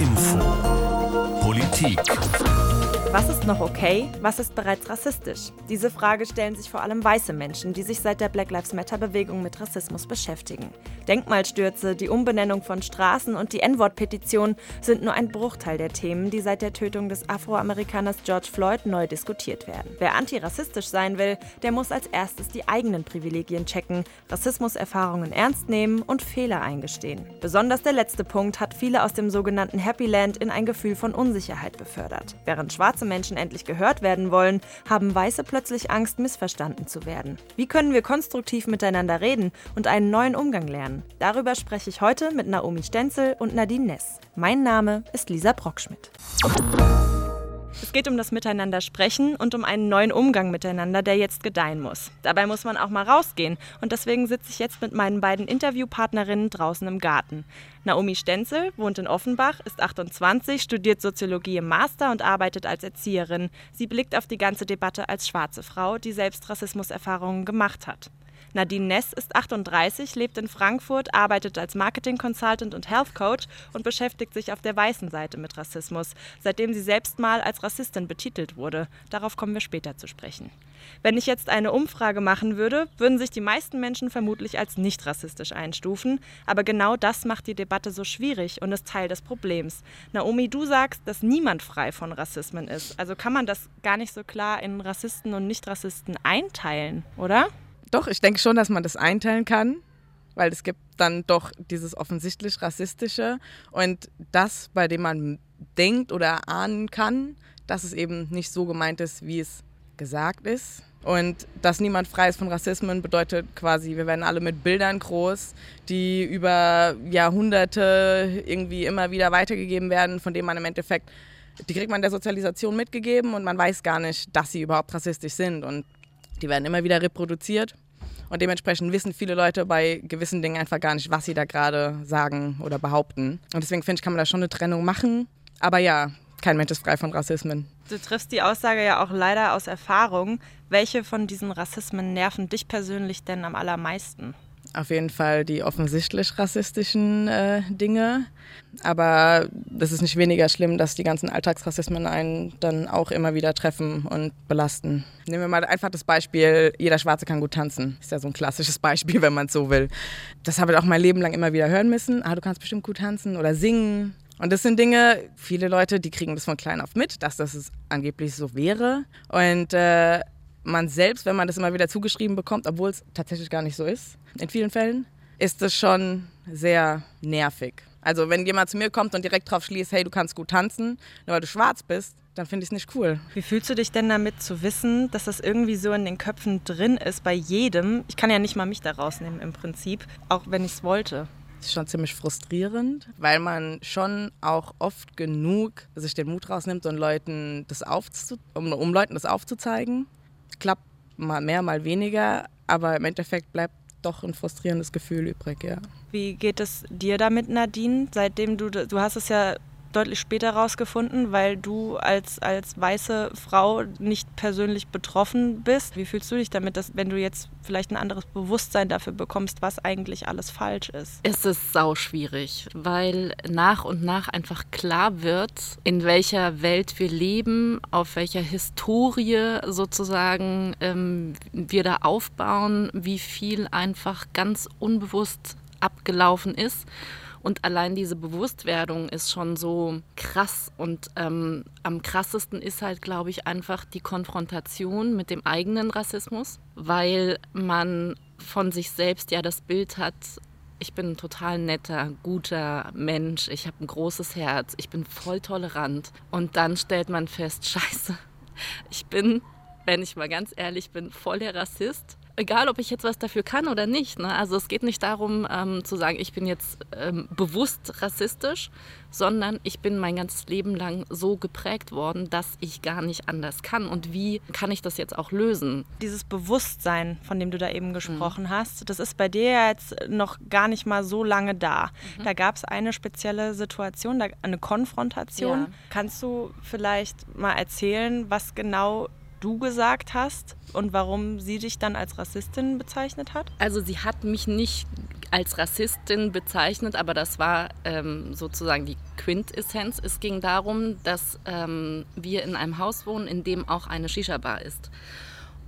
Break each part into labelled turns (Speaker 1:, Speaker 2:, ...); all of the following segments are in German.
Speaker 1: Info. Politik.
Speaker 2: Was ist noch okay? Was ist bereits rassistisch? Diese Frage stellen sich vor allem weiße Menschen, die sich seit der Black Lives Matter-Bewegung mit Rassismus beschäftigen. Denkmalstürze, die Umbenennung von Straßen und die N-Wort-Petition sind nur ein Bruchteil der Themen, die seit der Tötung des Afroamerikaners George Floyd neu diskutiert werden. Wer antirassistisch sein will, der muss als erstes die eigenen Privilegien checken, Rassismuserfahrungen ernst nehmen und Fehler eingestehen. Besonders der letzte Punkt hat viele aus dem sogenannten Happy Land in ein Gefühl von Unsicherheit befördert. Während schwarze Menschen endlich gehört werden wollen, haben Weiße plötzlich Angst, missverstanden zu werden. Wie können wir konstruktiv miteinander reden und einen neuen Umgang lernen? Darüber spreche ich heute mit Naomi Stenzel und Nadine Ness. Mein Name ist Lisa Brockschmidt. Es geht um das Miteinander sprechen und um einen neuen Umgang miteinander, der jetzt gedeihen muss. Dabei muss man auch mal rausgehen und deswegen sitze ich jetzt mit meinen beiden Interviewpartnerinnen draußen im Garten. Naomi Stenzel wohnt in Offenbach, ist 28, studiert Soziologie im Master und arbeitet als Erzieherin. Sie blickt auf die ganze Debatte als schwarze Frau, die selbst Rassismuserfahrungen gemacht hat. Nadine Ness ist 38, lebt in Frankfurt, arbeitet als Marketing Consultant und Health Coach und beschäftigt sich auf der weißen Seite mit Rassismus, seitdem sie selbst mal als Rassistin betitelt wurde. Darauf kommen wir später zu sprechen. Wenn ich jetzt eine Umfrage machen würde, würden sich die meisten Menschen vermutlich als nicht rassistisch einstufen. Aber genau das macht die Debatte so schwierig und ist Teil des Problems. Naomi, du sagst, dass niemand frei von Rassismen ist. Also kann man das gar nicht so klar in Rassisten und Nicht-Rassisten einteilen, oder?
Speaker 3: Doch, ich denke schon, dass man das einteilen kann, weil es gibt dann doch dieses offensichtlich Rassistische und das, bei dem man denkt oder ahnen kann, dass es eben nicht so gemeint ist, wie es gesagt ist. Und dass niemand frei ist von Rassismen bedeutet quasi, wir werden alle mit Bildern groß, die über Jahrhunderte irgendwie immer wieder weitergegeben werden, von denen man im Endeffekt, die kriegt man der Sozialisation mitgegeben und man weiß gar nicht, dass sie überhaupt rassistisch sind. Und die werden immer wieder reproduziert. Und dementsprechend wissen viele Leute bei gewissen Dingen einfach gar nicht, was sie da gerade sagen oder behaupten. Und deswegen finde ich, kann man da schon eine Trennung machen. Aber ja, kein Mensch ist frei von Rassismen.
Speaker 2: Du triffst die Aussage ja auch leider aus Erfahrung. Welche von diesen Rassismen nerven dich persönlich denn am allermeisten?
Speaker 3: Auf jeden Fall die offensichtlich rassistischen äh, Dinge. Aber das ist nicht weniger schlimm, dass die ganzen Alltagsrassismen einen dann auch immer wieder treffen und belasten. Nehmen wir mal einfach das Beispiel, jeder Schwarze kann gut tanzen. Ist ja so ein klassisches Beispiel, wenn man es so will. Das habe ich auch mein Leben lang immer wieder hören müssen. Ah, du kannst bestimmt gut tanzen oder singen. Und das sind Dinge, viele Leute, die kriegen das von klein auf mit, dass das angeblich so wäre. Und äh, man selbst, wenn man das immer wieder zugeschrieben bekommt, obwohl es tatsächlich gar nicht so ist, in vielen Fällen, ist es schon sehr nervig. Also wenn jemand zu mir kommt und direkt drauf schließt, hey, du kannst gut tanzen, nur weil du schwarz bist, dann finde ich es nicht cool.
Speaker 2: Wie fühlst du dich denn damit zu wissen, dass das irgendwie so in den Köpfen drin ist bei jedem? Ich kann ja nicht mal mich da rausnehmen im Prinzip, auch wenn ich es wollte.
Speaker 3: Das ist schon ziemlich frustrierend, weil man schon auch oft genug sich den Mut rausnimmt, um Leuten das, aufzu um, um Leuten das aufzuzeigen klappt mal mehr, mal weniger, aber im Endeffekt bleibt doch ein frustrierendes Gefühl übrig, ja.
Speaker 2: Wie geht es dir damit, Nadine? Seitdem du, du hast es ja deutlich später rausgefunden, weil du als, als weiße Frau nicht persönlich betroffen bist. Wie fühlst du dich damit, dass wenn du jetzt vielleicht ein anderes Bewusstsein dafür bekommst, was eigentlich alles falsch ist?
Speaker 4: Es ist sau schwierig, weil nach und nach einfach klar wird, in welcher Welt wir leben, auf welcher Historie sozusagen ähm, wir da aufbauen, wie viel einfach ganz unbewusst abgelaufen ist. Und allein diese Bewusstwerdung ist schon so krass. Und ähm, am krassesten ist halt, glaube ich, einfach die Konfrontation mit dem eigenen Rassismus, weil man von sich selbst ja das Bild hat, ich bin ein total netter, guter Mensch, ich habe ein großes Herz, ich bin voll tolerant. Und dann stellt man fest, scheiße, ich bin, wenn ich mal ganz ehrlich bin, voll der Rassist egal ob ich jetzt was dafür kann oder nicht. Ne? Also es geht nicht darum ähm, zu sagen, ich bin jetzt ähm, bewusst rassistisch, sondern ich bin mein ganzes Leben lang so geprägt worden, dass ich gar nicht anders kann. Und wie kann ich das jetzt auch lösen?
Speaker 2: Dieses Bewusstsein, von dem du da eben gesprochen mhm. hast, das ist bei dir ja jetzt noch gar nicht mal so lange da. Mhm. Da gab es eine spezielle Situation, eine Konfrontation. Ja. Kannst du vielleicht mal erzählen, was genau du gesagt hast und warum sie dich dann als Rassistin bezeichnet hat?
Speaker 4: Also sie hat mich nicht als Rassistin bezeichnet, aber das war ähm, sozusagen die Quintessenz. Es ging darum, dass ähm, wir in einem Haus wohnen, in dem auch eine Shisha-Bar ist.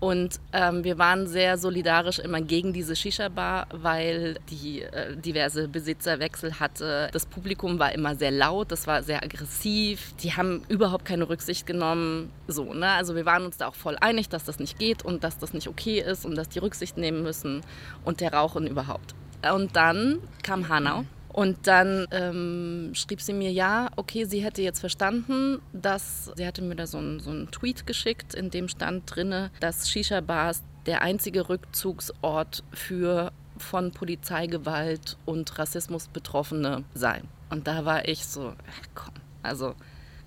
Speaker 4: Und ähm, wir waren sehr solidarisch immer gegen diese Shisha-Bar, weil die äh, diverse Besitzerwechsel hatte. Das Publikum war immer sehr laut, das war sehr aggressiv. Die haben überhaupt keine Rücksicht genommen. So, ne? Also wir waren uns da auch voll einig, dass das nicht geht und dass das nicht okay ist und dass die Rücksicht nehmen müssen und der Rauchen überhaupt. Und dann kam Hanau und dann ähm, schrieb sie mir, ja, okay, sie hätte jetzt verstanden, dass, sie hatte mir da so einen, so Tweet geschickt, in dem stand drinne, dass Shisha-Bars der einzige Rückzugsort für von Polizeigewalt und Rassismus Betroffene seien. Und da war ich so, komm, also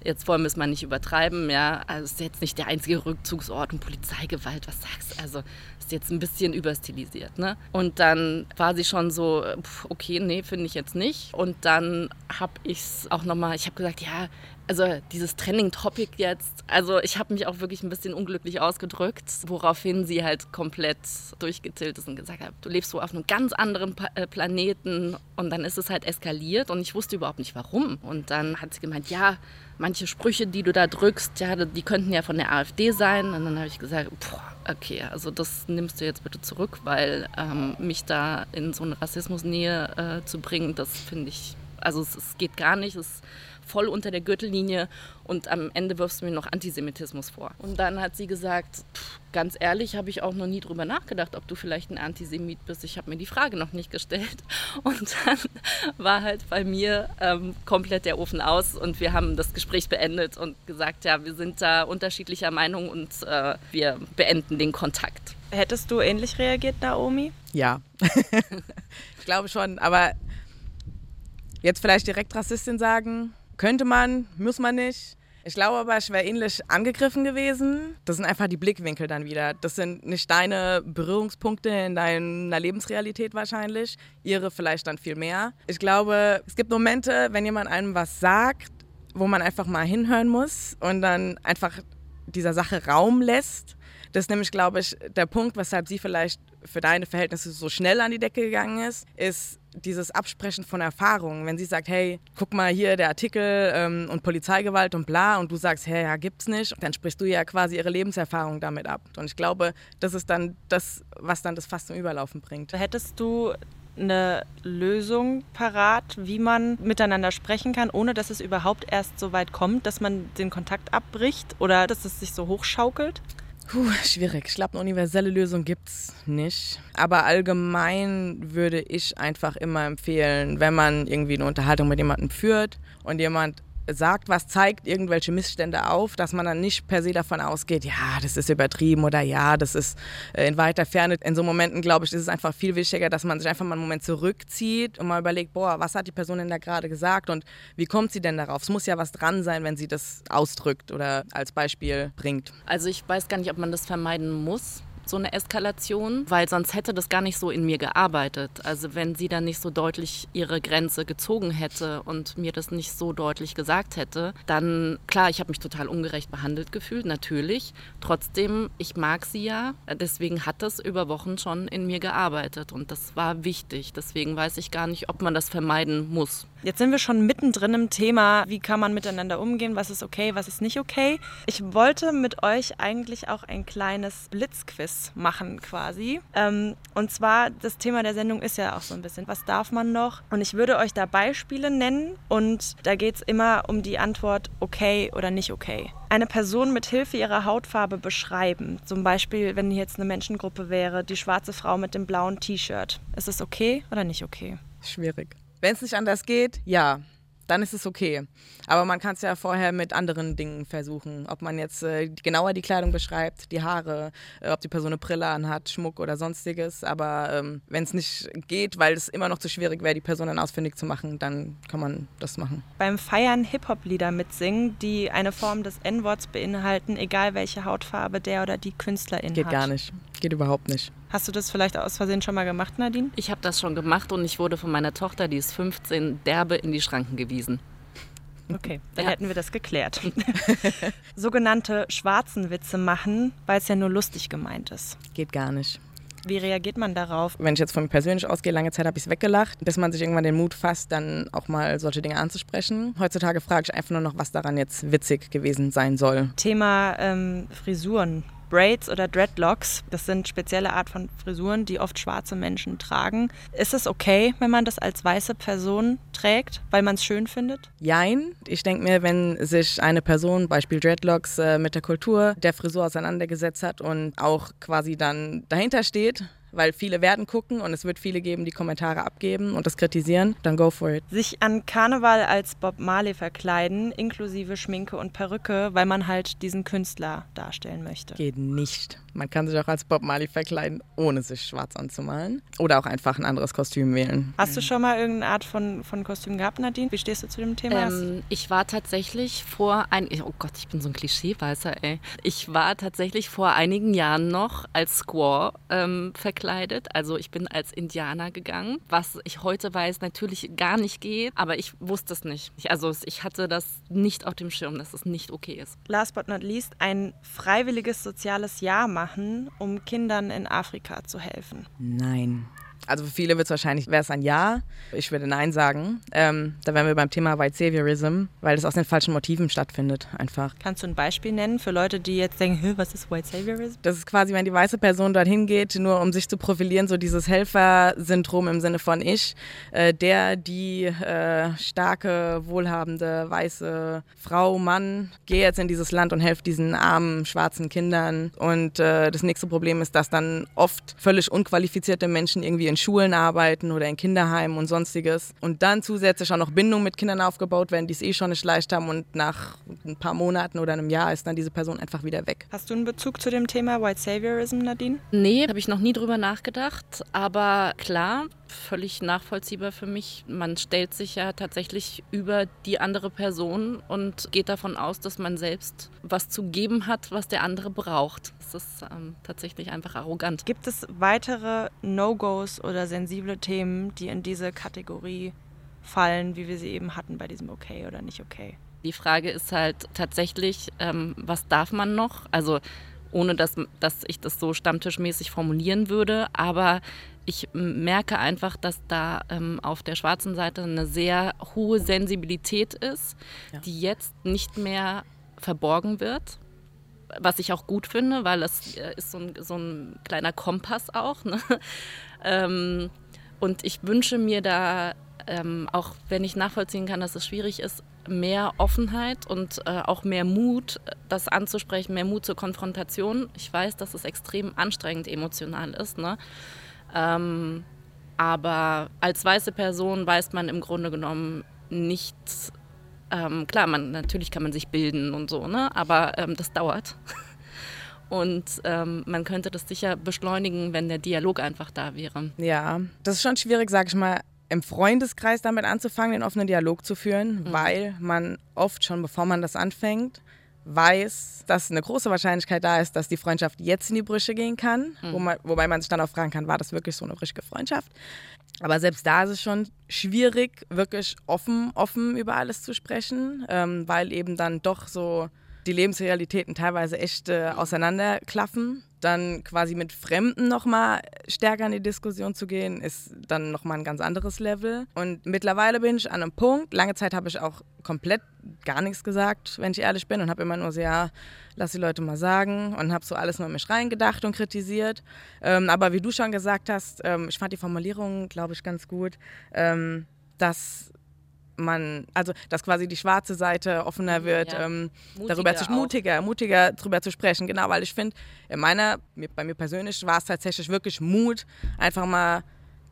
Speaker 4: jetzt wollen wir es mal nicht übertreiben, ja, also es ist jetzt nicht der einzige Rückzugsort und Polizeigewalt, was sagst du? Also ist jetzt ein bisschen überstilisiert, ne? Und dann war sie schon so, okay, nee, finde ich jetzt nicht. Und dann habe ich es auch nochmal, ich habe gesagt, ja, also dieses Trending-Topic jetzt, also ich habe mich auch wirklich ein bisschen unglücklich ausgedrückt, woraufhin sie halt komplett durchgetillt ist und gesagt hat, du lebst so auf einem ganz anderen pa äh, Planeten und dann ist es halt eskaliert und ich wusste überhaupt nicht warum. Und dann hat sie gemeint, ja, manche Sprüche, die du da drückst, ja, die könnten ja von der AfD sein. Und dann habe ich gesagt, boah, okay, also das nimmst du jetzt bitte zurück, weil ähm, mich da in so eine Rassismusnähe äh, zu bringen, das finde ich, also es, es, geht gar nicht. Es, voll unter der Gürtellinie und am Ende wirfst du mir noch Antisemitismus vor. Und dann hat sie gesagt, pff, ganz ehrlich, habe ich auch noch nie drüber nachgedacht, ob du vielleicht ein Antisemit bist. Ich habe mir die Frage noch nicht gestellt. Und dann war halt bei mir ähm, komplett der Ofen aus und wir haben das Gespräch beendet und gesagt, ja, wir sind da unterschiedlicher Meinung und äh, wir beenden den Kontakt.
Speaker 2: Hättest du ähnlich reagiert, Naomi?
Speaker 3: Ja, ich glaube schon, aber jetzt vielleicht direkt Rassistin sagen, könnte man, muss man nicht. Ich glaube aber, ich wäre ähnlich angegriffen gewesen. Das sind einfach die Blickwinkel dann wieder. Das sind nicht deine Berührungspunkte in deiner Lebensrealität wahrscheinlich. Ihre vielleicht dann viel mehr. Ich glaube, es gibt Momente, wenn jemand einem was sagt, wo man einfach mal hinhören muss und dann einfach dieser Sache Raum lässt. Das ist nämlich, glaube ich, der Punkt, weshalb sie vielleicht für deine Verhältnisse so schnell an die Decke gegangen ist, ist, dieses Absprechen von Erfahrungen. Wenn sie sagt, hey, guck mal hier der Artikel ähm, und Polizeigewalt und bla, und du sagst, hey, ja, gibt's nicht, dann sprichst du ja quasi ihre Lebenserfahrung damit ab. Und ich glaube, das ist dann das, was dann das fast zum Überlaufen bringt.
Speaker 2: Hättest du eine Lösung parat, wie man miteinander sprechen kann, ohne dass es überhaupt erst so weit kommt, dass man den Kontakt abbricht oder dass es sich so hochschaukelt?
Speaker 3: Puh, schwierig. Ich glaube, eine universelle Lösung gibt es nicht. Aber allgemein würde ich einfach immer empfehlen, wenn man irgendwie eine Unterhaltung mit jemandem führt und jemand sagt was, zeigt irgendwelche Missstände auf, dass man dann nicht per se davon ausgeht, ja, das ist übertrieben oder ja, das ist äh, in weiter Ferne. In so Momenten, glaube ich, ist es einfach viel wichtiger, dass man sich einfach mal einen Moment zurückzieht und mal überlegt, boah, was hat die Person denn da gerade gesagt und wie kommt sie denn darauf? Es muss ja was dran sein, wenn sie das ausdrückt oder als Beispiel bringt.
Speaker 4: Also ich weiß gar nicht, ob man das vermeiden muss so eine Eskalation, weil sonst hätte das gar nicht so in mir gearbeitet. Also wenn sie dann nicht so deutlich ihre Grenze gezogen hätte und mir das nicht so deutlich gesagt hätte, dann klar, ich habe mich total ungerecht behandelt gefühlt, natürlich. Trotzdem, ich mag sie ja, deswegen hat das über Wochen schon in mir gearbeitet und das war wichtig. Deswegen weiß ich gar nicht, ob man das vermeiden muss.
Speaker 2: Jetzt sind wir schon mittendrin im Thema, wie kann man miteinander umgehen, was ist okay, was ist nicht okay. Ich wollte mit euch eigentlich auch ein kleines Blitzquiz machen quasi. Ähm, und zwar, das Thema der Sendung ist ja auch so ein bisschen, was darf man noch? Und ich würde euch da Beispiele nennen und da geht es immer um die Antwort okay oder nicht okay. Eine Person mit Hilfe ihrer Hautfarbe beschreiben. Zum Beispiel, wenn jetzt eine Menschengruppe wäre, die schwarze Frau mit dem blauen T-Shirt. Ist es okay oder nicht okay?
Speaker 3: Schwierig. Wenn es nicht anders geht, ja, dann ist es okay. Aber man kann es ja vorher mit anderen Dingen versuchen. Ob man jetzt äh, genauer die Kleidung beschreibt, die Haare, äh, ob die Person eine Brille anhat, Schmuck oder sonstiges. Aber ähm, wenn es nicht geht, weil es immer noch zu schwierig wäre, die Person dann ausfindig zu machen, dann kann man das machen.
Speaker 2: Beim Feiern Hip-Hop-Lieder mitsingen, die eine Form des N-Worts beinhalten, egal welche Hautfarbe der oder die Künstlerin
Speaker 3: geht
Speaker 2: hat.
Speaker 3: Geht gar nicht. Geht überhaupt nicht.
Speaker 2: Hast du das vielleicht aus Versehen schon mal gemacht, Nadine?
Speaker 4: Ich habe das schon gemacht und ich wurde von meiner Tochter, die ist 15, derbe in die Schranken gewiesen.
Speaker 2: Okay, dann ja. hätten wir das geklärt. Sogenannte schwarzen Witze machen, weil es ja nur lustig gemeint ist.
Speaker 3: Geht gar nicht.
Speaker 2: Wie reagiert man darauf?
Speaker 3: Wenn ich jetzt von mir persönlich ausgehe, lange Zeit habe ich es weggelacht, bis man sich irgendwann den Mut fasst, dann auch mal solche Dinge anzusprechen. Heutzutage frage ich einfach nur noch, was daran jetzt witzig gewesen sein soll.
Speaker 2: Thema ähm, Frisuren. Braids oder Dreadlocks, das sind spezielle Art von Frisuren, die oft schwarze Menschen tragen. Ist es okay, wenn man das als weiße Person trägt, weil man es schön findet?
Speaker 3: Jein. Ich denke mir, wenn sich eine Person, Beispiel Dreadlocks, äh, mit der Kultur der Frisur auseinandergesetzt hat und auch quasi dann dahinter steht, weil viele werden gucken und es wird viele geben, die Kommentare abgeben und das kritisieren, dann go for it.
Speaker 2: Sich an Karneval als Bob Marley verkleiden, inklusive Schminke und Perücke, weil man halt diesen Künstler darstellen möchte.
Speaker 3: Geht nicht. Man kann sich auch als Bob Marley verkleiden, ohne sich schwarz anzumalen. Oder auch einfach ein anderes Kostüm wählen.
Speaker 2: Hast du schon mal irgendeine Art von, von Kostüm gehabt, Nadine? Wie stehst du zu dem Thema?
Speaker 4: Ähm, ich war tatsächlich vor ein, oh Gott, ich bin so ein Klischeeweißer, ey. Ich war tatsächlich vor einigen Jahren noch als Squaw ähm, verkleidet. Also ich bin als Indianer gegangen, was ich heute weiß natürlich gar nicht geht, aber ich wusste es nicht. Ich, also ich hatte das nicht auf dem Schirm, dass es nicht okay ist.
Speaker 2: Last but not least, ein freiwilliges soziales Jahr machen, um Kindern in Afrika zu helfen?
Speaker 3: Nein. Also für viele wird es wahrscheinlich, wäre es ein Ja. Ich würde Nein sagen. Ähm, da wären wir beim Thema White Saviorism, weil es aus den falschen Motiven stattfindet, einfach.
Speaker 2: Kannst du ein Beispiel nennen für Leute, die jetzt denken, was ist White Saviorism?
Speaker 3: Das ist quasi, wenn die weiße Person dorthin geht, nur um sich zu profilieren, so dieses Helfersyndrom im Sinne von ich, äh, der, die äh, starke, wohlhabende, weiße Frau, Mann, gehe jetzt in dieses Land und helfe diesen armen, schwarzen Kindern. Und äh, das nächste Problem ist, dass dann oft völlig unqualifizierte Menschen irgendwie in Schulen arbeiten oder in Kinderheimen und sonstiges. Und dann zusätzlich auch noch Bindungen mit Kindern aufgebaut werden, die es eh schon nicht leicht haben. Und nach ein paar Monaten oder einem Jahr ist dann diese Person einfach wieder weg.
Speaker 2: Hast du einen Bezug zu dem Thema White Saviorism, Nadine?
Speaker 4: Nee, habe ich noch nie drüber nachgedacht. Aber klar, völlig nachvollziehbar für mich. Man stellt sich ja tatsächlich über die andere Person und geht davon aus, dass man selbst was zu geben hat, was der andere braucht. Das ist ähm, tatsächlich einfach arrogant.
Speaker 2: Gibt es weitere No-Gos oder sensible Themen, die in diese Kategorie fallen, wie wir sie eben hatten bei diesem Okay oder nicht okay?
Speaker 4: Die Frage ist halt tatsächlich, ähm, was darf man noch? Also ohne dass, dass ich das so stammtischmäßig formulieren würde, aber ich merke einfach, dass da ähm, auf der schwarzen Seite eine sehr hohe Sensibilität ist, ja. die jetzt nicht mehr verborgen wird. Was ich auch gut finde, weil es äh, ist so ein, so ein kleiner Kompass auch. Ne? ähm, und ich wünsche mir da, ähm, auch wenn ich nachvollziehen kann, dass es schwierig ist, mehr Offenheit und äh, auch mehr Mut, das anzusprechen, mehr Mut zur Konfrontation. Ich weiß, dass es extrem anstrengend emotional ist. Ne? Ähm, aber als weiße Person weiß man im Grunde genommen nichts. Ähm, klar, man, natürlich kann man sich bilden und so, ne? aber ähm, das dauert. Und ähm, man könnte das sicher beschleunigen, wenn der Dialog einfach da wäre.
Speaker 3: Ja, das ist schon schwierig, sag ich mal, im Freundeskreis damit anzufangen, den offenen Dialog zu führen, mhm. weil man oft schon, bevor man das anfängt, weiß, dass eine große Wahrscheinlichkeit da ist, dass die Freundschaft jetzt in die Brüche gehen kann. Mhm. Wo man, wobei man sich dann auch fragen kann, war das wirklich so eine richtige Freundschaft? Aber selbst da ist es schon schwierig, wirklich offen, offen über alles zu sprechen, ähm, weil eben dann doch so die Lebensrealitäten teilweise echt äh, auseinanderklaffen. Dann quasi mit Fremden nochmal stärker in die Diskussion zu gehen, ist dann nochmal ein ganz anderes Level. Und mittlerweile bin ich an einem Punkt, lange Zeit habe ich auch komplett gar nichts gesagt, wenn ich ehrlich bin, und habe immer nur so, ja, lass die Leute mal sagen und habe so alles nur in mich reingedacht und kritisiert. Ähm, aber wie du schon gesagt hast, ähm, ich fand die Formulierung, glaube ich, ganz gut, ähm, dass man, also dass quasi die schwarze Seite offener wird, ja. ähm, darüber zu mutiger, mutiger darüber zu sprechen, genau, weil ich finde, in meiner, bei mir persönlich war es tatsächlich wirklich Mut, einfach mal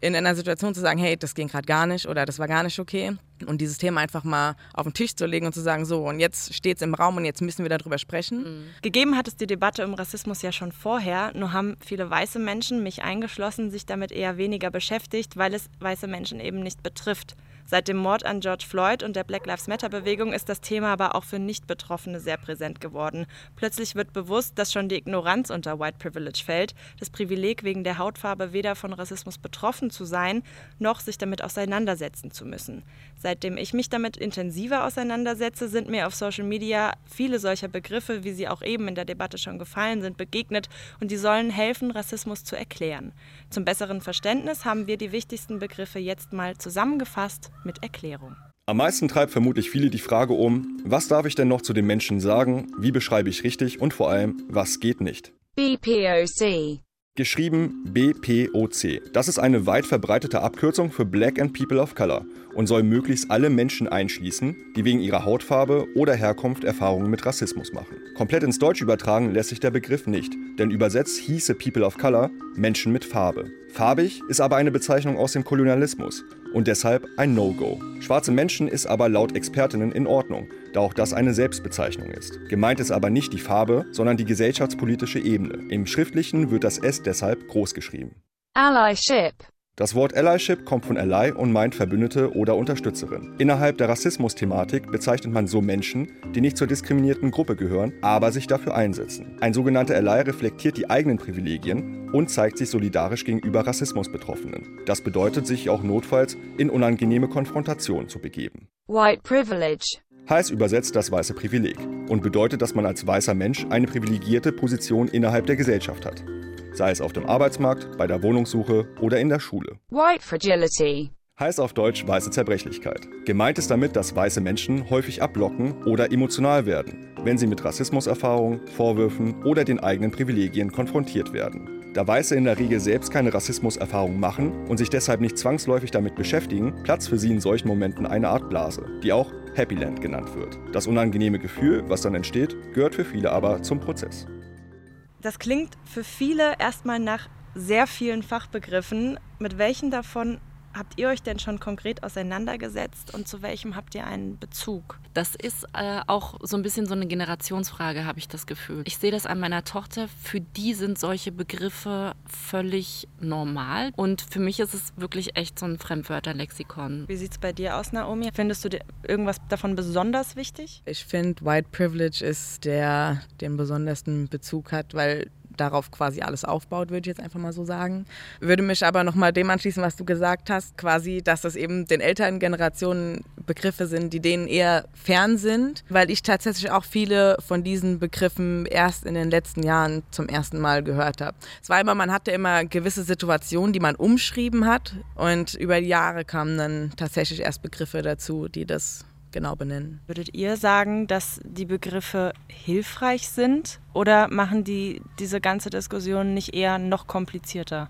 Speaker 3: in einer Situation zu sagen, hey, das ging gerade gar nicht oder das war gar nicht okay. Und dieses Thema einfach mal auf den Tisch zu legen und zu sagen, so, und jetzt steht es im Raum und jetzt müssen wir darüber sprechen.
Speaker 2: Mhm. Gegeben hat es die Debatte um Rassismus ja schon vorher, nur haben viele weiße Menschen, mich eingeschlossen, sich damit eher weniger beschäftigt, weil es weiße Menschen eben nicht betrifft. Seit dem Mord an George Floyd und der Black Lives Matter-Bewegung ist das Thema aber auch für Nicht-Betroffene sehr präsent geworden. Plötzlich wird bewusst, dass schon die Ignoranz unter White Privilege fällt, das Privileg wegen der Hautfarbe weder von Rassismus betroffen zu sein, noch sich damit auseinandersetzen zu müssen. Seit Seitdem ich mich damit intensiver auseinandersetze, sind mir auf Social Media viele solcher Begriffe, wie sie auch eben in der Debatte schon gefallen sind, begegnet und die sollen helfen, Rassismus zu erklären. Zum besseren Verständnis haben wir die wichtigsten Begriffe jetzt mal zusammengefasst mit Erklärung.
Speaker 5: Am meisten treibt vermutlich viele die Frage um, was darf ich denn noch zu den Menschen sagen, wie beschreibe ich richtig und vor allem, was geht nicht.
Speaker 6: BPOC
Speaker 5: Geschrieben BPOC. Das ist eine weit verbreitete Abkürzung für Black and People of Color und soll möglichst alle Menschen einschließen, die wegen ihrer Hautfarbe oder Herkunft Erfahrungen mit Rassismus machen. Komplett ins Deutsch übertragen lässt sich der Begriff nicht, denn übersetzt hieße People of Color Menschen mit Farbe. Farbig ist aber eine Bezeichnung aus dem Kolonialismus und deshalb ein No-Go. Schwarze Menschen ist aber laut Expertinnen in Ordnung, da auch das eine Selbstbezeichnung ist. Gemeint ist aber nicht die Farbe, sondern die gesellschaftspolitische Ebene. Im Schriftlichen wird das S deshalb groß geschrieben.
Speaker 6: Allyship
Speaker 5: Das Wort Allyship kommt von Ally und meint Verbündete oder Unterstützerin. Innerhalb der Rassismus-Thematik bezeichnet man so Menschen, die nicht zur diskriminierten Gruppe gehören, aber sich dafür einsetzen. Ein sogenannter Ally reflektiert die eigenen Privilegien und zeigt sich solidarisch gegenüber Rassismusbetroffenen. Das bedeutet, sich auch notfalls in unangenehme Konfrontationen zu begeben.
Speaker 6: White Privilege
Speaker 5: Heißt übersetzt das weiße Privileg und bedeutet, dass man als weißer Mensch eine privilegierte Position innerhalb der Gesellschaft hat. Sei es auf dem Arbeitsmarkt, bei der Wohnungssuche oder in der Schule.
Speaker 6: White Fragility
Speaker 5: Heißt auf Deutsch weiße Zerbrechlichkeit. Gemeint ist damit, dass weiße Menschen häufig ablocken oder emotional werden, wenn sie mit Rassismuserfahrungen, Vorwürfen oder den eigenen Privilegien konfrontiert werden. Da Weiße in der Regel selbst keine Rassismuserfahrung machen und sich deshalb nicht zwangsläufig damit beschäftigen, platzt für sie in solchen Momenten eine Art Blase, die auch Happy Land genannt wird. Das unangenehme Gefühl, was dann entsteht, gehört für viele aber zum Prozess.
Speaker 2: Das klingt für viele erstmal nach sehr vielen Fachbegriffen. Mit welchen davon habt ihr euch denn schon konkret auseinandergesetzt und zu welchem habt ihr einen Bezug?
Speaker 4: Das ist äh, auch so ein bisschen so eine Generationsfrage, habe ich das Gefühl. Ich sehe das an meiner Tochter. Für die sind solche Begriffe völlig normal. Und für mich ist es wirklich echt so ein Fremdwörterlexikon.
Speaker 2: Wie sieht es bei dir aus, Naomi? Findest du dir irgendwas davon besonders wichtig?
Speaker 3: Ich finde, White Privilege ist der, den besondersten Bezug hat, weil darauf quasi alles aufbaut, würde ich jetzt einfach mal so sagen. Würde mich aber nochmal dem anschließen, was du gesagt hast, quasi, dass das eben den älteren Generationen Begriffe sind, die denen eher fern sind, weil ich tatsächlich auch viele von diesen Begriffen erst in den letzten Jahren zum ersten Mal gehört habe. Es war immer, man hatte immer gewisse Situationen, die man umschrieben hat und über die Jahre kamen dann tatsächlich erst Begriffe dazu, die das genau benennen.
Speaker 2: Würdet ihr sagen, dass die Begriffe hilfreich sind oder machen die diese ganze Diskussion nicht eher noch komplizierter?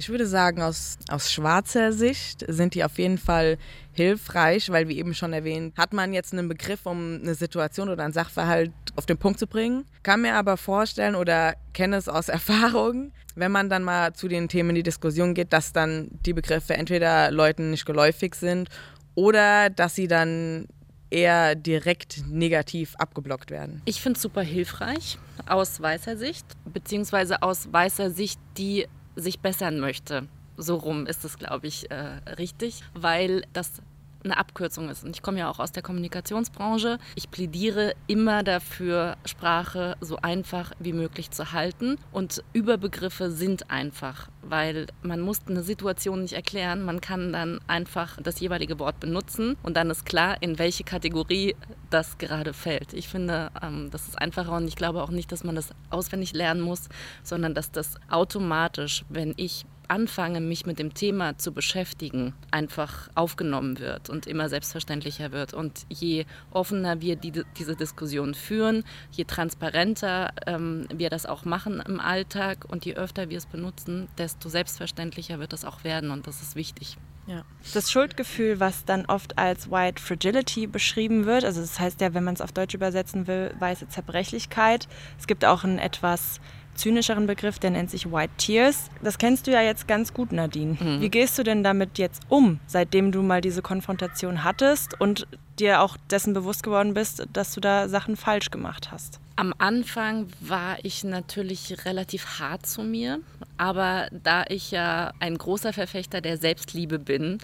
Speaker 3: Ich würde sagen, aus, aus schwarzer Sicht sind die auf jeden Fall hilfreich, weil, wie eben schon erwähnt, hat man jetzt einen Begriff, um eine Situation oder einen Sachverhalt auf den Punkt zu bringen. Kann mir aber vorstellen oder kenne es aus Erfahrung, wenn man dann mal zu den Themen in die Diskussion geht, dass dann die Begriffe entweder Leuten nicht geläufig sind oder dass sie dann eher direkt negativ abgeblockt werden.
Speaker 4: Ich finde es super hilfreich aus weißer Sicht, beziehungsweise aus weißer Sicht, die sich bessern möchte. So rum ist es, glaube ich, äh, richtig, weil das eine Abkürzung ist. Und ich komme ja auch aus der Kommunikationsbranche. Ich plädiere immer dafür, Sprache so einfach wie möglich zu halten. Und Überbegriffe sind einfach, weil man muss eine Situation nicht erklären. Man kann dann einfach das jeweilige Wort benutzen und dann ist klar, in welche Kategorie das gerade fällt. Ich finde, ähm, das ist einfacher und ich glaube auch nicht, dass man das auswendig lernen muss, sondern dass das automatisch, wenn ich anfange, mich mit dem Thema zu beschäftigen, einfach aufgenommen wird und immer selbstverständlicher wird. Und je offener wir die, diese Diskussion führen, je transparenter ähm, wir das auch machen im Alltag und je öfter wir es benutzen, desto selbstverständlicher wird das auch werden und das ist wichtig.
Speaker 2: Ja. Das Schuldgefühl, was dann oft als White Fragility beschrieben wird, also das heißt ja, wenn man es auf Deutsch übersetzen will, weiße Zerbrechlichkeit. Es gibt auch ein etwas zynischeren Begriff, der nennt sich White Tears. Das kennst du ja jetzt ganz gut, Nadine. Mhm. Wie gehst du denn damit jetzt um, seitdem du mal diese Konfrontation hattest und dir auch dessen bewusst geworden bist, dass du da Sachen falsch gemacht hast?
Speaker 4: Am Anfang war ich natürlich relativ hart zu mir, aber da ich ja ein großer Verfechter der Selbstliebe bin,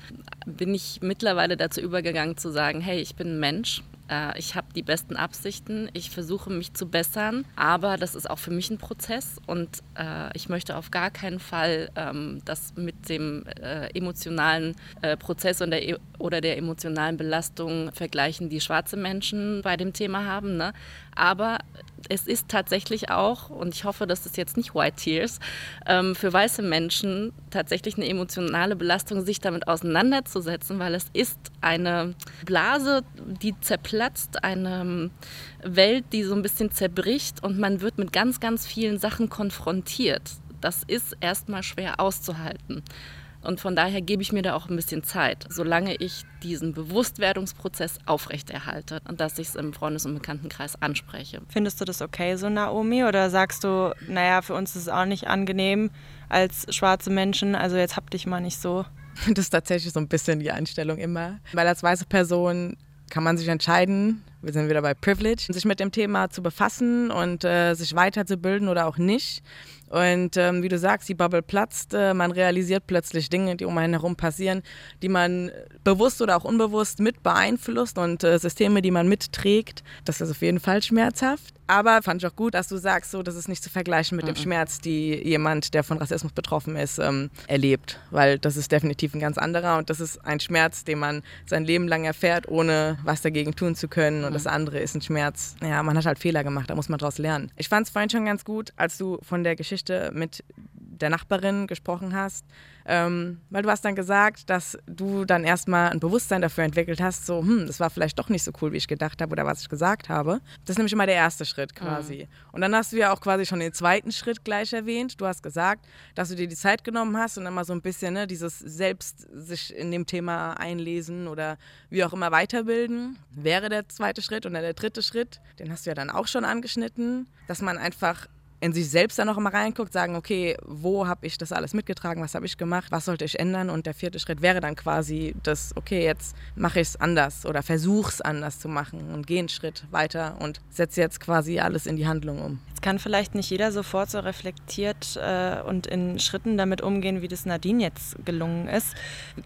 Speaker 4: bin ich mittlerweile dazu übergegangen zu sagen, hey, ich bin ein Mensch Äh, ich habe die besten Absichten, ich versuche mich zu bessern, aber das ist auch für mich ein Prozess und äh, ich möchte auf gar keinen Fall ähm, das mit dem äh, emotionalen äh, Prozess und der, e oder der emotionalen Belastung vergleichen, die schwarze Menschen bei dem Thema haben. Ne? Aber es ist tatsächlich auch, und ich hoffe, das ist jetzt nicht White Tears, ähm, für weiße Menschen tatsächlich eine emotionale Belastung, sich damit auseinanderzusetzen, weil es ist eine Blase, die zerplatzt, eine Welt, die so ein bisschen zerbricht und man wird mit ganz, ganz vielen Sachen konfrontiert. Das ist erstmal schwer auszuhalten. Und von daher gebe ich mir da auch ein bisschen Zeit, solange ich diesen Bewusstwerdungsprozess aufrechterhalte und dass ich es im Freundes- und Bekanntenkreis anspreche.
Speaker 2: Findest du das okay so, Naomi? Oder sagst du, naja, für uns ist es auch nicht angenehm als schwarze Menschen, also jetzt hab dich mal nicht so?
Speaker 3: Das ist tatsächlich so ein bisschen die Einstellung immer. Weil als weiße Person kann man sich entscheiden, wir sind wieder bei Privilege, sich mit dem Thema zu befassen und äh, sich weiterzubilden oder auch nicht. Und ähm, wie du sagst, die Bubble platzt, äh, man realisiert plötzlich Dinge, die um einen herum passieren, die man bewusst oder auch unbewusst mit beeinflusst und äh, Systeme, die man mitträgt. Das ist auf jeden Fall schmerzhaft. Aber fand ich auch gut, dass du sagst, so, das ist nicht zu vergleichen mit mhm. dem Schmerz, die jemand, der von Rassismus betroffen ist, ähm, erlebt. Weil das ist definitiv ein ganz anderer und das ist ein Schmerz, den man sein Leben lang erfährt, ohne was dagegen tun zu können. Und mhm. das andere ist ein Schmerz. Ja, man hat halt Fehler gemacht, da muss man draus lernen. Ich fand es vorhin schon ganz gut, als du von der Geschichte mit der Nachbarin gesprochen hast, ähm, weil du hast dann gesagt, dass du dann erstmal ein Bewusstsein dafür entwickelt hast, so, hm, das war vielleicht doch nicht so cool, wie ich gedacht habe oder was ich gesagt habe. Das ist nämlich immer der erste Schritt quasi. Mhm. Und dann hast du ja auch quasi schon den zweiten Schritt gleich erwähnt. Du hast gesagt, dass du dir die Zeit genommen hast und dann mal so ein bisschen ne, dieses selbst sich in dem Thema einlesen oder wie auch immer weiterbilden, wäre der zweite Schritt. Und dann der dritte Schritt, den hast du ja dann auch schon angeschnitten, dass man einfach in sich selbst dann noch mal reinguckt, sagen, okay, wo habe ich das alles mitgetragen, was habe ich gemacht, was sollte ich ändern und der vierte Schritt wäre dann quasi das, okay, jetzt mache ich es anders oder versuche es anders zu machen und gehe einen Schritt weiter und setze jetzt quasi alles in die Handlung um.
Speaker 2: Jetzt kann vielleicht nicht jeder sofort so reflektiert äh, und in Schritten damit umgehen, wie das Nadine jetzt gelungen ist.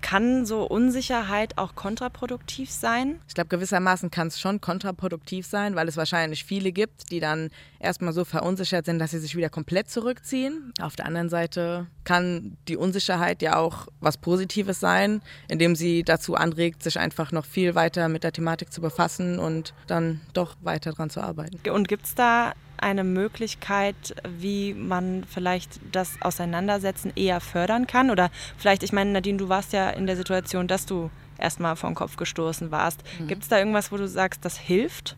Speaker 2: Kann so Unsicherheit auch kontraproduktiv sein?
Speaker 3: Ich glaube, gewissermaßen kann es schon kontraproduktiv sein, weil es wahrscheinlich viele gibt, die dann erstmal so verunsichert sind, dass sie sich wieder komplett zurückziehen. Auf der anderen Seite kann die Unsicherheit ja auch was Positives sein, indem sie dazu anregt, sich einfach noch viel weiter mit der Thematik zu befassen und dann doch weiter dran zu arbeiten.
Speaker 2: Und gibt es da eine Möglichkeit, wie man vielleicht das Auseinandersetzen eher fördern kann? Oder vielleicht, ich meine, Nadine, du warst ja in der Situation, dass du erstmal vor den Kopf gestoßen warst. Mhm. Gibt es da irgendwas, wo du sagst, das hilft?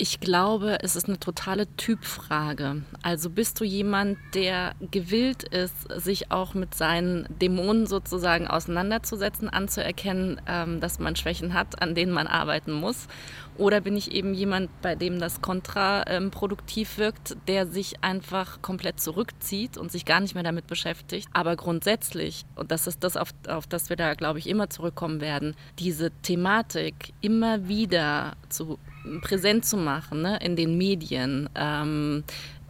Speaker 4: Ich glaube, es ist eine totale Typfrage. Also bist du jemand, der gewillt ist, sich auch mit seinen Dämonen sozusagen auseinanderzusetzen, anzuerkennen, ähm, dass man Schwächen hat, an denen man arbeiten muss? Oder bin ich eben jemand, bei dem das kontraproduktiv wirkt, der sich einfach komplett zurückzieht und sich gar nicht mehr damit beschäftigt? Aber grundsätzlich, und das ist das, auf, auf das wir da, glaube ich, immer zurückkommen werden, diese Thematik immer wieder zu präsent zu machen ne, in den Medien, ähm,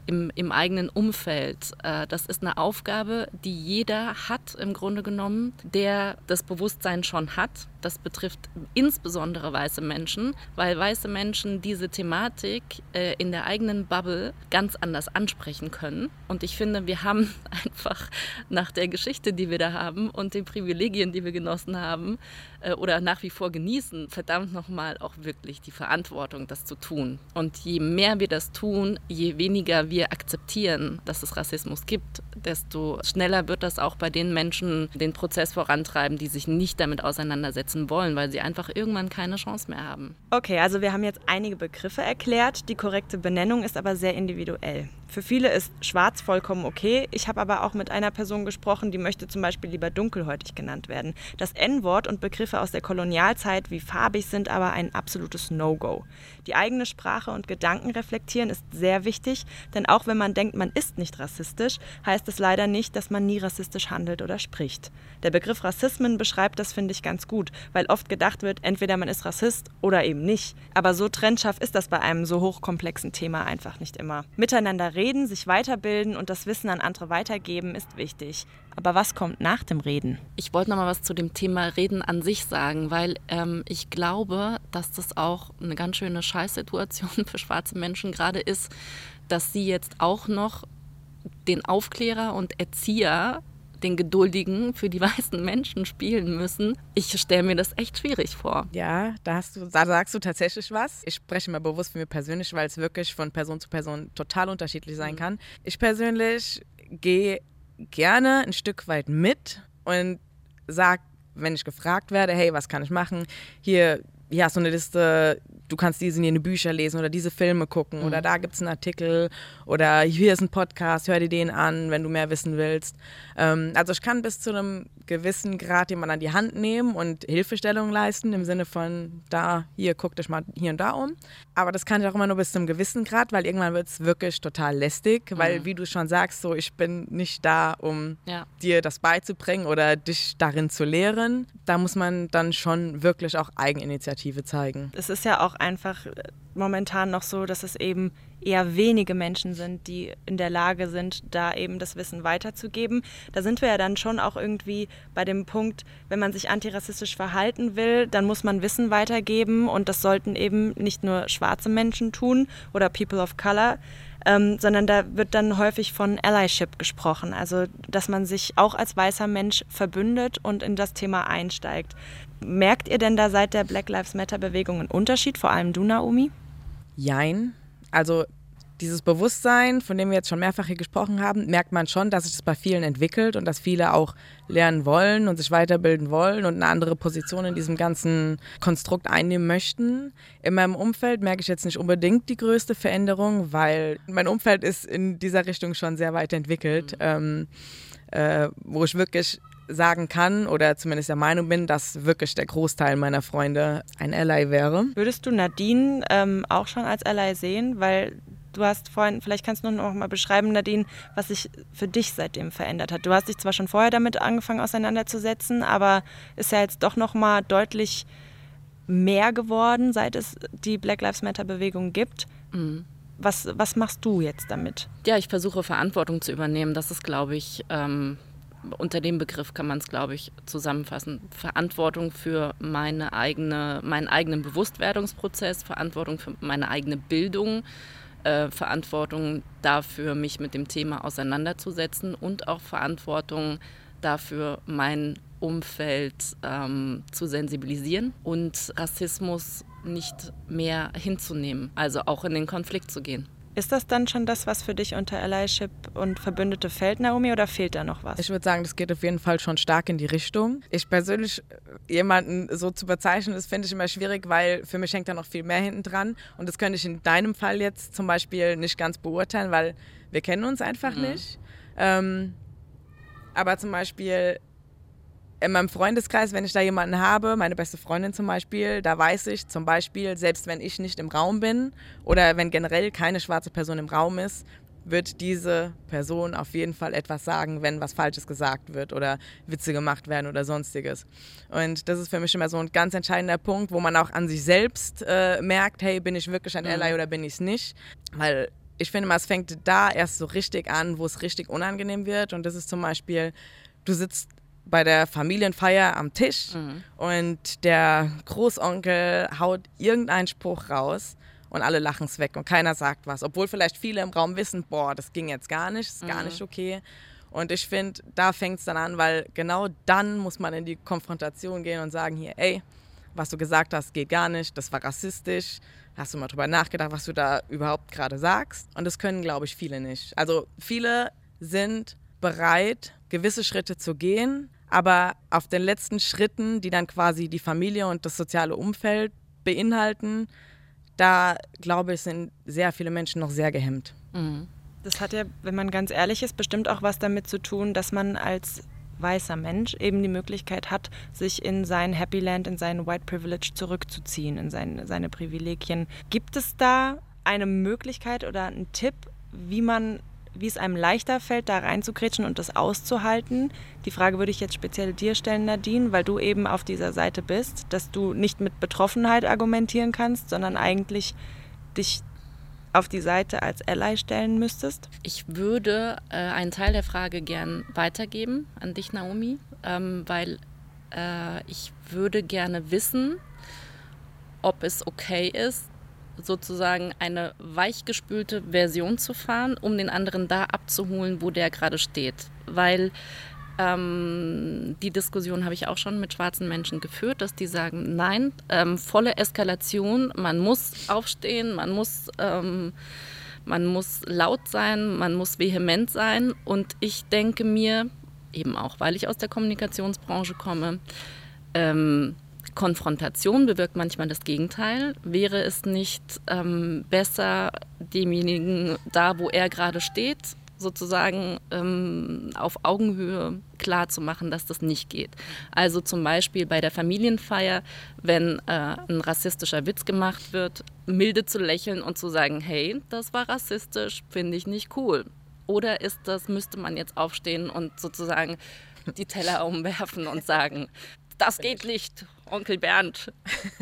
Speaker 4: im, im, eigenen Umfeld. Äh, das ist eine Aufgabe, die jeder hat im Grunde genommen, der das Bewusstsein schon hat das betrifft insbesondere weiße Menschen, weil weiße Menschen diese Thematik äh, in der eigenen Bubble ganz anders ansprechen können. Und ich finde, wir haben einfach nach der Geschichte, die wir da haben und den Privilegien, die wir genossen haben äh, oder nach wie vor genießen, verdammt nochmal auch wirklich die Verantwortung, das zu tun. Und je mehr wir das tun, je weniger wir akzeptieren, dass es Rassismus gibt, desto schneller wird das auch bei den Menschen den Prozess vorantreiben, die sich nicht damit auseinandersetzen umsetzen wollen, weil sie einfach irgendwann keine Chance mehr haben.
Speaker 2: Okay, also wir haben jetzt einige Begriffe erklärt. Die korrekte Benennung ist aber sehr individuell. Für viele ist schwarz vollkommen okay. Ich habe aber auch mit einer Person gesprochen, die möchte zum Beispiel lieber dunkelhäutig genannt werden. Das N-Wort und Begriffe aus der Kolonialzeit wie farbig sind aber ein absolutes No-Go. Die eigene Sprache und Gedanken reflektieren ist sehr wichtig, denn auch wenn man denkt, man ist nicht rassistisch, heißt es leider nicht, dass man nie rassistisch handelt oder spricht. Der Begriff Rassismen beschreibt das, finde ich, ganz gut. weil oft gedacht wird, entweder man ist Rassist oder eben nicht. Aber so trennscharf ist das bei einem so hochkomplexen Thema einfach nicht immer. Miteinander reden, sich weiterbilden und das Wissen an andere weitergeben ist wichtig. Aber was kommt nach dem Reden?
Speaker 4: Ich wollte noch mal was zu dem Thema Reden an sich sagen, weil ähm, ich glaube, dass das auch eine ganz schöne Scheißsituation für schwarze Menschen gerade ist, dass sie jetzt auch noch den Aufklärer und Erzieher den Geduldigen für die weißen Menschen spielen müssen. Ich stelle mir das echt schwierig vor.
Speaker 3: Ja, da, hast du, da sagst du tatsächlich was. Ich spreche mal bewusst für mich persönlich, weil es wirklich von Person zu Person total unterschiedlich sein
Speaker 4: Mhm.
Speaker 3: kann. Ich persönlich gehe gerne ein Stück weit mit und sage, wenn ich gefragt werde, hey, was kann ich machen? Hier, hast du eine Liste, du kannst diese und jene Bücher lesen oder diese Filme gucken oder da gibt es einen Artikel oder hier ist ein Podcast, hör dir den an, wenn du mehr wissen willst. Ähm, also ich kann bis zu einem gewissen Grad jemanden an die Hand nehmen und Hilfestellung leisten im Sinne von da, hier, guck dich mal hier und da um. Aber das kann ich auch immer nur bis zu einem gewissen Grad, weil irgendwann wird es wirklich total lästig, weil wie du schon sagst, so ich bin nicht da, um
Speaker 4: Ja.
Speaker 3: dir das beizubringen oder dich darin zu lehren. Da muss man dann schon wirklich auch Eigeninitiative zeigen.
Speaker 2: Es ist ja auch einfach äh, momentan noch so, dass es eben eher wenige Menschen sind, die in der Lage sind, da eben das Wissen weiterzugeben. Da sind wir ja dann schon auch irgendwie bei dem Punkt, wenn man sich antirassistisch verhalten will, dann muss man Wissen weitergeben und das sollten eben nicht nur schwarze Menschen tun oder People of Color, ähm, sondern da wird dann häufig von Allyship gesprochen, also dass man sich auch als weißer Mensch verbündet und in das Thema einsteigt. Merkt ihr denn da seit der Black Lives Matter Bewegung einen Unterschied, vor allem du, Naomi?
Speaker 3: Jein. Also dieses Bewusstsein, von dem wir jetzt schon mehrfach hier gesprochen haben, merkt man schon, dass sich das bei vielen entwickelt und dass viele auch lernen wollen und sich weiterbilden wollen und eine andere Position in diesem ganzen Konstrukt einnehmen möchten. In meinem Umfeld merke ich jetzt nicht unbedingt die größte Veränderung, weil mein Umfeld ist in dieser Richtung schon sehr weit entwickelt, ähm, äh, wo ich wirklich sagen kann oder zumindest der Meinung bin, dass wirklich der Großteil meiner Freunde ein Ally wäre.
Speaker 2: Würdest du Nadine ähm, auch schon als Ally sehen? Weil du hast vorhin, vielleicht kannst du noch mal beschreiben, Nadine, was sich für dich seitdem verändert hat. Du hast dich zwar schon vorher damit angefangen auseinanderzusetzen, aber ist ja jetzt doch noch mal deutlich mehr geworden, seit es die Black Lives Matter Bewegung gibt. Was, was machst du jetzt damit?
Speaker 4: Ja, ich versuche Verantwortung zu übernehmen. Das ist, glaube ich, ähm, unter dem Begriff kann man es, glaube ich, zusammenfassen. Verantwortung für meine eigene, meinen eigenen Bewusstwerdungsprozess, Verantwortung für meine eigene Bildung, äh, Verantwortung dafür, mich mit dem Thema auseinanderzusetzen und auch Verantwortung dafür, mein Umfeld ähm, zu sensibilisieren und Rassismus nicht mehr hinzunehmen, also auch in den Konflikt zu gehen.
Speaker 2: Ist das dann schon das, was für dich unter Allyship und Verbündete fällt, Naomi, oder fehlt da noch was?
Speaker 3: Ich würde sagen, das geht auf jeden Fall schon stark in die Richtung. Ich persönlich, äh, jemanden so zu bezeichnen, das finde ich immer schwierig, weil für mich hängt da noch viel mehr hinten dran. Und das könnte ich in deinem Fall jetzt zum Beispiel nicht ganz beurteilen, weil wir kennen uns einfach nicht. Ähm, aber zum Beispiel in meinem Freundeskreis, wenn ich da jemanden habe, meine beste Freundin zum Beispiel, da weiß ich zum Beispiel, selbst wenn ich nicht im Raum bin oder wenn generell keine schwarze Person im Raum ist, wird diese Person auf jeden Fall etwas sagen, wenn was Falsches gesagt wird oder Witze gemacht werden oder sonstiges. Und das ist für mich immer so ein ganz entscheidender Punkt, wo man auch an sich selbst äh, merkt, hey, bin ich wirklich ein Ally oder bin ich es nicht? Weil ich finde mal, es fängt da erst so richtig an, wo es richtig unangenehm wird. Und das ist zum Beispiel, du sitzt bei der Familienfeier am Tisch und der Großonkel haut irgendeinen Spruch raus und alle lachen es weg und keiner sagt was. Obwohl vielleicht viele im Raum wissen, boah, das ging jetzt gar nicht, ist gar nicht okay. Und ich finde, da fängt es dann an, weil genau dann muss man in die Konfrontation gehen und sagen, hier, ey, was du gesagt hast, geht gar nicht, das war rassistisch. Hast du mal drüber nachgedacht, was du da überhaupt gerade sagst? Und das können, glaube ich, viele nicht. Also viele sind bereit, gewisse Schritte zu gehen, aber auf den letzten Schritten, die dann quasi die Familie und das soziale Umfeld beinhalten, da glaube ich, sind sehr viele Menschen noch sehr gehemmt.
Speaker 2: Das hat ja, wenn man ganz ehrlich ist, bestimmt auch was damit zu tun, dass man als weißer Mensch eben die Möglichkeit hat, sich in sein Happy Land, in sein White Privilege zurückzuziehen, in sein, seine Privilegien. Gibt es da eine Möglichkeit oder einen Tipp, wie man wie es einem leichter fällt, da reinzukretschen und das auszuhalten. Die Frage würde ich jetzt speziell dir stellen, Nadine, weil du eben auf dieser Seite bist, dass du nicht mit Betroffenheit argumentieren kannst, sondern eigentlich dich auf die Seite als Ally stellen müsstest?
Speaker 4: Ich würde äh, einen Teil der Frage gern weitergeben an dich, Naomi, ähm, weil äh, ich würde gerne wissen, ob es okay ist, sozusagen eine weichgespülte Version zu fahren, um den anderen da abzuholen, wo der gerade steht. Weil ähm, die Diskussion habe ich auch schon mit schwarzen Menschen geführt, dass die sagen, nein, ähm, volle Eskalation, man muss aufstehen, man muss, ähm, man muss laut sein, man muss vehement sein. Und ich denke mir, eben auch, weil ich aus der Kommunikationsbranche komme, ähm, Konfrontation bewirkt manchmal das Gegenteil. Wäre es nicht ähm, besser, demjenigen da, wo er gerade steht, sozusagen ähm, auf Augenhöhe klar zu machen, dass das nicht geht. Also zum Beispiel bei der Familienfeier, wenn äh, ein rassistischer Witz gemacht wird, milde zu lächeln und zu sagen, hey, das war rassistisch, finde ich nicht cool. Oder ist das, müsste man jetzt aufstehen und sozusagen die Teller umwerfen und sagen, das geht nicht, Onkel Bernd.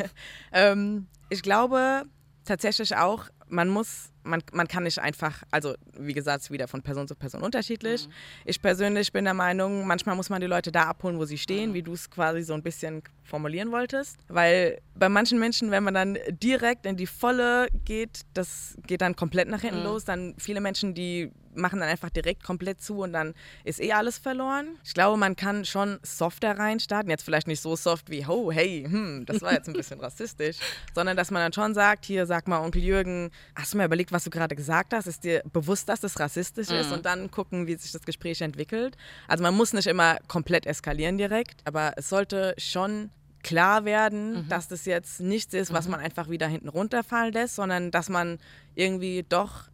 Speaker 3: ähm, ich glaube tatsächlich auch, man muss, man, man kann nicht einfach, also wie gesagt, wieder von Person zu Person unterschiedlich. Mhm. Ich persönlich bin der Meinung, manchmal muss man die Leute da abholen, wo sie stehen, mhm. wie du es quasi so ein bisschen formulieren wolltest. Weil bei manchen Menschen, wenn man dann direkt in die Volle geht, das geht dann komplett nach hinten mhm. los. Dann viele Menschen, die machen dann einfach direkt komplett zu und dann ist eh alles verloren. Ich glaube, man kann schon softer reinstarten. Jetzt vielleicht nicht so soft wie, oh, hey, hm, das war jetzt ein bisschen rassistisch, sondern dass man dann schon sagt, hier, sag mal, Onkel Jürgen, hast du mal überlegt, was du gerade gesagt hast? Ist dir bewusst, dass das rassistisch mhm. ist? Und dann gucken, wie sich das Gespräch entwickelt. Also man muss nicht immer komplett eskalieren direkt, aber es sollte schon klar werden, mhm. dass das jetzt nichts ist, was mhm. man einfach wieder hinten runterfallen lässt, sondern dass man irgendwie doch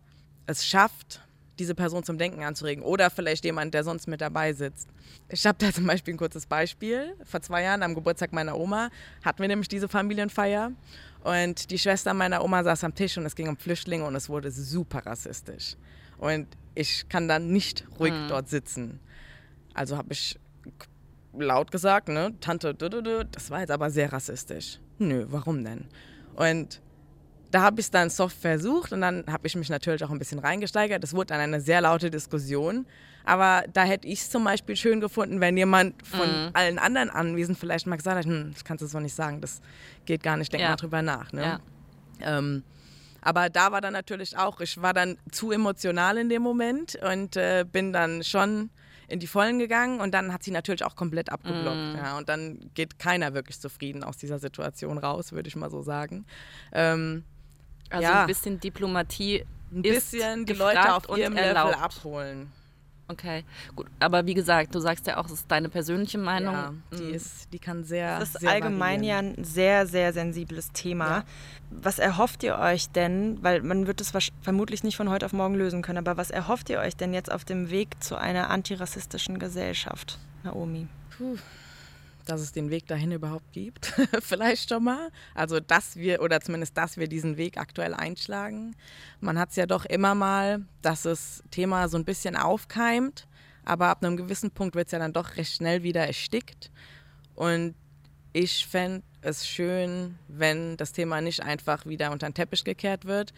Speaker 3: es schafft, diese Person zum Denken anzuregen oder vielleicht jemand, der sonst mit dabei sitzt. Ich habe da zum Beispiel ein kurzes Beispiel. Vor zwei Jahren am Geburtstag meiner Oma hatten wir nämlich diese Familienfeier und die Schwester meiner Oma saß am Tisch und es ging um Flüchtlinge und es wurde super rassistisch. Und ich kann dann nicht ruhig mhm. dort sitzen. Also habe ich laut gesagt, ne, Tante, das war jetzt aber sehr rassistisch. Nö, warum denn? Und da habe ich es dann soft versucht und dann habe ich mich natürlich auch ein bisschen reingesteigert. Es wurde dann eine sehr laute Diskussion. Aber da hätte ich es zum Beispiel schön gefunden, wenn jemand von mhm. allen anderen Anwesenden vielleicht mal gesagt hat, hm, das kannst du so nicht sagen, das geht gar nicht, denk ja. mal drüber nach. Ne? Ja. Ähm, aber da war dann natürlich auch, ich war dann zu emotional in dem Moment und äh, bin dann schon in die Vollen gegangen und dann hat sie natürlich auch komplett abgeblockt. Mm. Ja, und dann geht keiner wirklich zufrieden aus dieser Situation raus, würde ich mal so sagen. Ähm,
Speaker 4: also ja. ein bisschen Diplomatie
Speaker 3: ein bisschen die Leute auf ihrem Level abholen.
Speaker 4: Okay, gut. Aber wie gesagt, du sagst ja auch, es ist deine persönliche Meinung. Ja,
Speaker 3: die, mhm. ist, die kann sehr.
Speaker 2: Das ist
Speaker 3: sehr
Speaker 2: allgemein variieren. ja ein sehr, sehr sensibles Thema. Ja. Was erhofft ihr euch denn, weil man wird es vermutlich nicht von heute auf morgen lösen können, aber was erhofft ihr euch denn jetzt auf dem Weg zu einer antirassistischen Gesellschaft, Naomi? Puh
Speaker 3: dass es den Weg dahin überhaupt gibt, vielleicht schon mal. Also dass wir, oder zumindest, dass wir diesen Weg aktuell einschlagen. Man hat es ja doch immer mal, dass das Thema so ein bisschen aufkeimt, aber ab einem gewissen Punkt wird es ja dann doch recht schnell wieder erstickt. Und ich fände es schön, wenn das Thema nicht einfach wieder unter den Teppich gekehrt wird,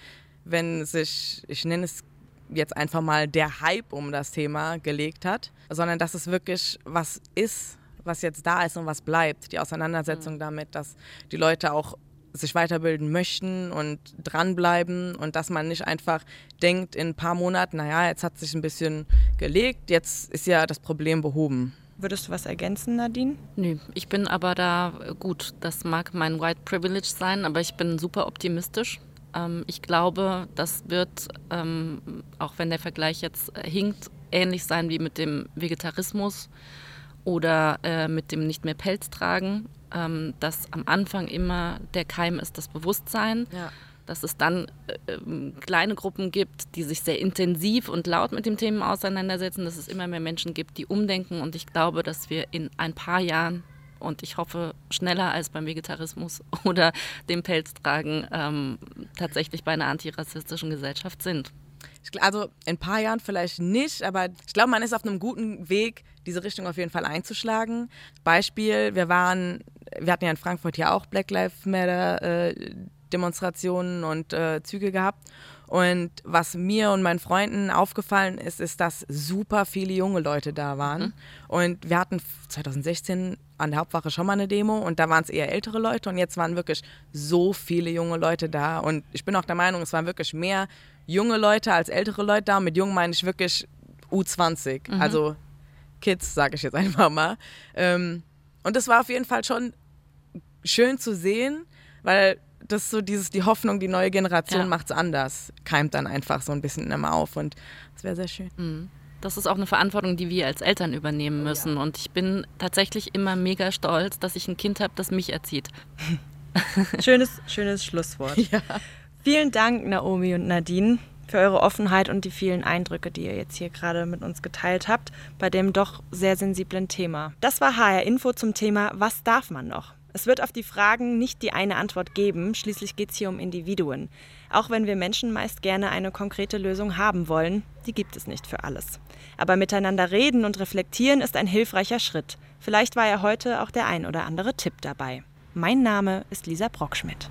Speaker 3: wenn sich, ich nenne es jetzt einfach mal der Hype um das Thema gelegt hat, sondern dass es wirklich was ist, was jetzt da ist und was bleibt. Die Auseinandersetzung mhm. damit, dass die Leute auch sich weiterbilden möchten und dranbleiben und dass man nicht einfach denkt in ein paar Monaten, naja, jetzt hat sich ein bisschen gelegt, jetzt ist ja das Problem behoben.
Speaker 2: Würdest du was ergänzen, Nadine?
Speaker 4: Nö, ich bin aber da gut. Das mag mein White Privilege sein, aber ich bin super optimistisch. Ähm, ich glaube, das wird, ähm, auch wenn der Vergleich jetzt hinkt, ähnlich sein wie mit dem Vegetarismus oder äh, mit dem nicht mehr Pelz tragen, ähm, dass am Anfang immer der Keim ist das Bewusstsein. Ja. Dass es dann äh, äh, kleine Gruppen gibt, die sich sehr intensiv und laut mit dem Thema auseinandersetzen, dass es immer mehr Menschen gibt, die umdenken. Und ich glaube, dass wir in ein paar Jahren und ich hoffe schneller als beim Vegetarismus oder dem Pelztragen ähm, tatsächlich bei einer antirassistischen Gesellschaft sind.
Speaker 3: Also in ein paar Jahren vielleicht nicht, aber ich glaube, man ist auf einem guten Weg, diese Richtung auf jeden Fall einzuschlagen. Beispiel, wir waren, wir hatten ja in Frankfurt ja auch Black Lives Matter äh, Demonstrationen und äh, Züge gehabt. Und was mir und meinen Freunden aufgefallen ist, ist, dass super viele junge Leute da waren. Mhm. Und wir hatten 2016 an der Hauptwache schon mal eine Demo und da waren es eher ältere Leute und jetzt waren wirklich so viele junge Leute da. Und ich bin auch der Meinung, es waren wirklich mehr junge Leute als ältere Leute da. Und mit jung meine ich wirklich U20, mhm. also Kids, sage ich jetzt einfach mal. Ähm, und das war auf jeden Fall schon schön zu sehen, weil das so dieses, die Hoffnung, die neue Generation ja. macht es anders, keimt dann einfach so ein bisschen immer auf und das wäre sehr schön.
Speaker 4: Mhm. Das ist auch eine Verantwortung, die wir als Eltern übernehmen oh müssen. Ja. Und ich bin tatsächlich immer mega stolz, dass ich ein Kind habe, das mich erzieht.
Speaker 2: Schönes, schönes Schlusswort. Ja. Vielen Dank, Naomi und Nadine, für eure Offenheit und die vielen Eindrücke, die ihr jetzt hier gerade mit uns geteilt habt, bei dem doch sehr sensiblen Thema. Das war HR Info zum Thema Was darf man noch? Es wird auf die Fragen nicht die eine Antwort geben, schließlich geht es hier um Individuen. Auch wenn wir Menschen meist gerne eine konkrete Lösung haben wollen, die gibt es nicht für alles. Aber miteinander reden und reflektieren ist ein hilfreicher Schritt. Vielleicht war ja heute auch der ein oder andere Tipp dabei. Mein Name ist Lisa Brockschmidt.